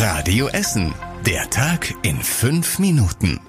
Radio Essen. Der Tag in fünf Minuten.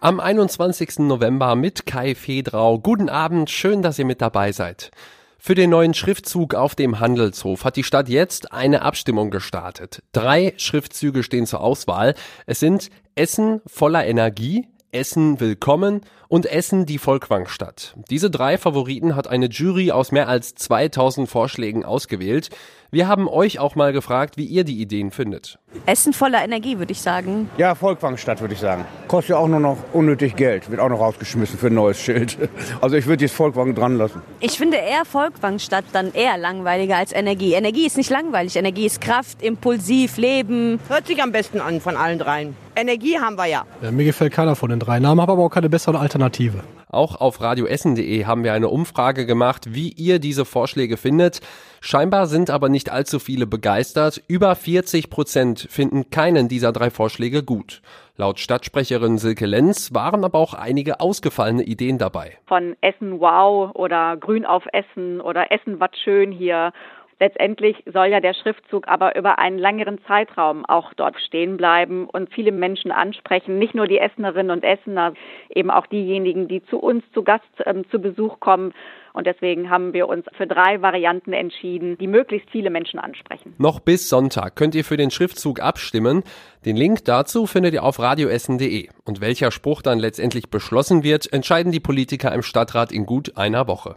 Am 21. November mit Kai Fedrau. Guten Abend, schön, dass ihr mit dabei seid. Für den neuen Schriftzug auf dem Handelshof hat die Stadt jetzt eine Abstimmung gestartet. Drei Schriftzüge stehen zur Auswahl. Es sind Essen voller Energie, Essen willkommen und Essen die Volkwangstadt. Diese drei Favoriten hat eine Jury aus mehr als 2000 Vorschlägen ausgewählt. Wir haben euch auch mal gefragt, wie ihr die Ideen findet. Essen voller Energie, würde ich sagen. Ja, Volkwangstadt, würde ich sagen. Kostet ja auch nur noch unnötig Geld. Wird auch noch rausgeschmissen für ein neues Schild. Also ich würde jetzt Volkwang dran lassen. Ich finde eher Volkwangstadt dann eher langweiliger als Energie. Energie ist nicht langweilig. Energie ist Kraft, impulsiv, Leben. Hört sich am besten an von allen dreien. Energie haben wir ja. ja mir gefällt keiner von den drei Namen, habe aber auch keine bessere Alternative. Auch auf radioessen.de haben wir eine Umfrage gemacht, wie ihr diese Vorschläge findet. Scheinbar sind aber nicht allzu viele begeistert. Über 40 Prozent finden keinen dieser drei Vorschläge gut. Laut Stadtsprecherin Silke Lenz waren aber auch einige ausgefallene Ideen dabei. Von Essen Wow oder Grün auf Essen oder Essen was schön hier Letztendlich soll ja der Schriftzug aber über einen längeren Zeitraum auch dort stehen bleiben und viele Menschen ansprechen, nicht nur die Essenerinnen und Essener, eben auch diejenigen, die zu uns zu Gast ähm, zu Besuch kommen. Und deswegen haben wir uns für drei Varianten entschieden, die möglichst viele Menschen ansprechen. Noch bis Sonntag könnt ihr für den Schriftzug abstimmen. Den Link dazu findet ihr auf radioessen.de. Und welcher Spruch dann letztendlich beschlossen wird, entscheiden die Politiker im Stadtrat in gut einer Woche.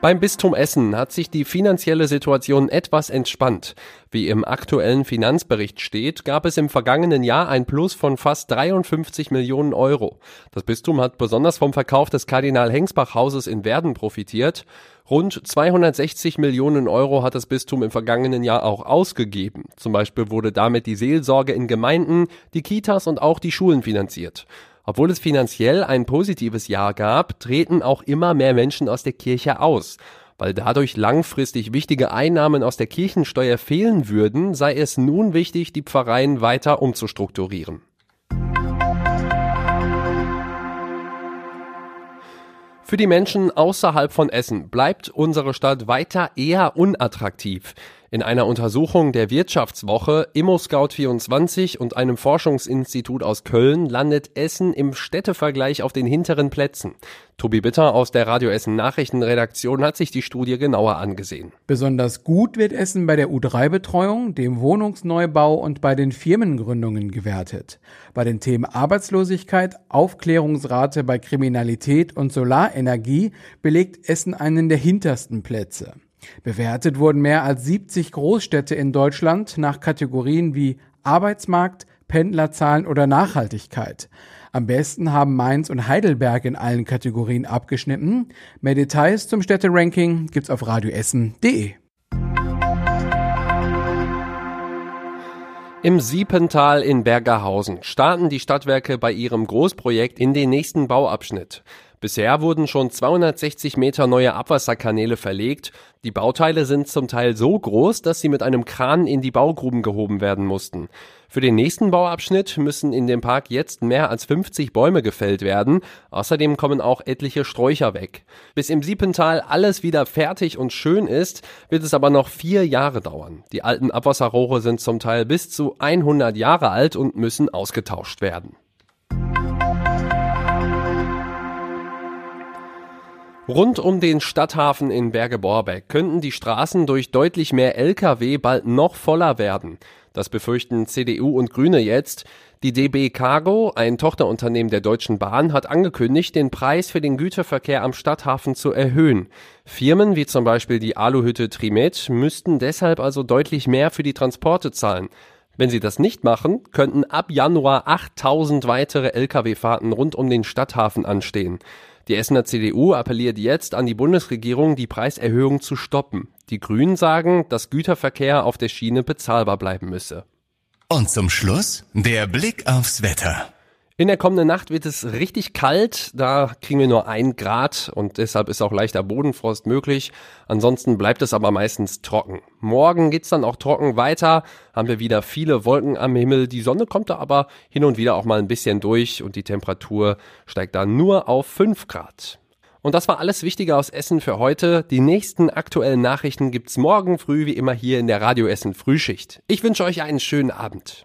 Beim Bistum Essen hat sich die finanzielle Situation etwas entspannt. Wie im aktuellen Finanzbericht steht, gab es im vergangenen Jahr ein Plus von fast 53 Millionen Euro. Das Bistum hat besonders vom Verkauf des Kardinal Hengsbach Hauses in Werden profitiert. Rund 260 Millionen Euro hat das Bistum im vergangenen Jahr auch ausgegeben. Zum Beispiel wurde damit die Seelsorge in Gemeinden, die Kitas und auch die Schulen finanziert. Obwohl es finanziell ein positives Jahr gab, treten auch immer mehr Menschen aus der Kirche aus. Weil dadurch langfristig wichtige Einnahmen aus der Kirchensteuer fehlen würden, sei es nun wichtig, die Pfarreien weiter umzustrukturieren. Für die Menschen außerhalb von Essen bleibt unsere Stadt weiter eher unattraktiv. In einer Untersuchung der Wirtschaftswoche ImmoScout24 und einem Forschungsinstitut aus Köln landet Essen im Städtevergleich auf den hinteren Plätzen. Tobi Bitter aus der Radio Essen Nachrichtenredaktion hat sich die Studie genauer angesehen. Besonders gut wird Essen bei der U3-Betreuung, dem Wohnungsneubau und bei den Firmengründungen gewertet. Bei den Themen Arbeitslosigkeit, Aufklärungsrate bei Kriminalität und Solarenergie belegt Essen einen der hintersten Plätze. Bewertet wurden mehr als 70 Großstädte in Deutschland nach Kategorien wie Arbeitsmarkt, Pendlerzahlen oder Nachhaltigkeit. Am besten haben Mainz und Heidelberg in allen Kategorien abgeschnitten. Mehr Details zum Städteranking gibt's auf radioessen.de. Im Siepental in Bergerhausen starten die Stadtwerke bei ihrem Großprojekt in den nächsten Bauabschnitt. Bisher wurden schon 260 Meter neue Abwasserkanäle verlegt. Die Bauteile sind zum Teil so groß, dass sie mit einem Kran in die Baugruben gehoben werden mussten. Für den nächsten Bauabschnitt müssen in dem Park jetzt mehr als 50 Bäume gefällt werden. Außerdem kommen auch etliche Sträucher weg. Bis im Siepental alles wieder fertig und schön ist, wird es aber noch vier Jahre dauern. Die alten Abwasserrohre sind zum Teil bis zu 100 Jahre alt und müssen ausgetauscht werden. Rund um den Stadthafen in Berge-Borbeck könnten die Straßen durch deutlich mehr Lkw bald noch voller werden. Das befürchten CDU und Grüne jetzt. Die DB Cargo, ein Tochterunternehmen der Deutschen Bahn, hat angekündigt, den Preis für den Güterverkehr am Stadthafen zu erhöhen. Firmen wie zum Beispiel die Aluhütte Trimet müssten deshalb also deutlich mehr für die Transporte zahlen. Wenn sie das nicht machen, könnten ab Januar 8000 weitere Lkw-Fahrten rund um den Stadthafen anstehen. Die Essener CDU appelliert jetzt an die Bundesregierung, die Preiserhöhung zu stoppen. Die Grünen sagen, dass Güterverkehr auf der Schiene bezahlbar bleiben müsse. Und zum Schluss der Blick aufs Wetter. In der kommenden Nacht wird es richtig kalt. Da kriegen wir nur ein Grad und deshalb ist auch leichter Bodenfrost möglich. Ansonsten bleibt es aber meistens trocken. Morgen geht's dann auch trocken weiter. Haben wir wieder viele Wolken am Himmel. Die Sonne kommt da aber hin und wieder auch mal ein bisschen durch und die Temperatur steigt dann nur auf 5 Grad. Und das war alles Wichtige aus Essen für heute. Die nächsten aktuellen Nachrichten gibt's morgen früh wie immer hier in der Radio Essen Frühschicht. Ich wünsche euch einen schönen Abend.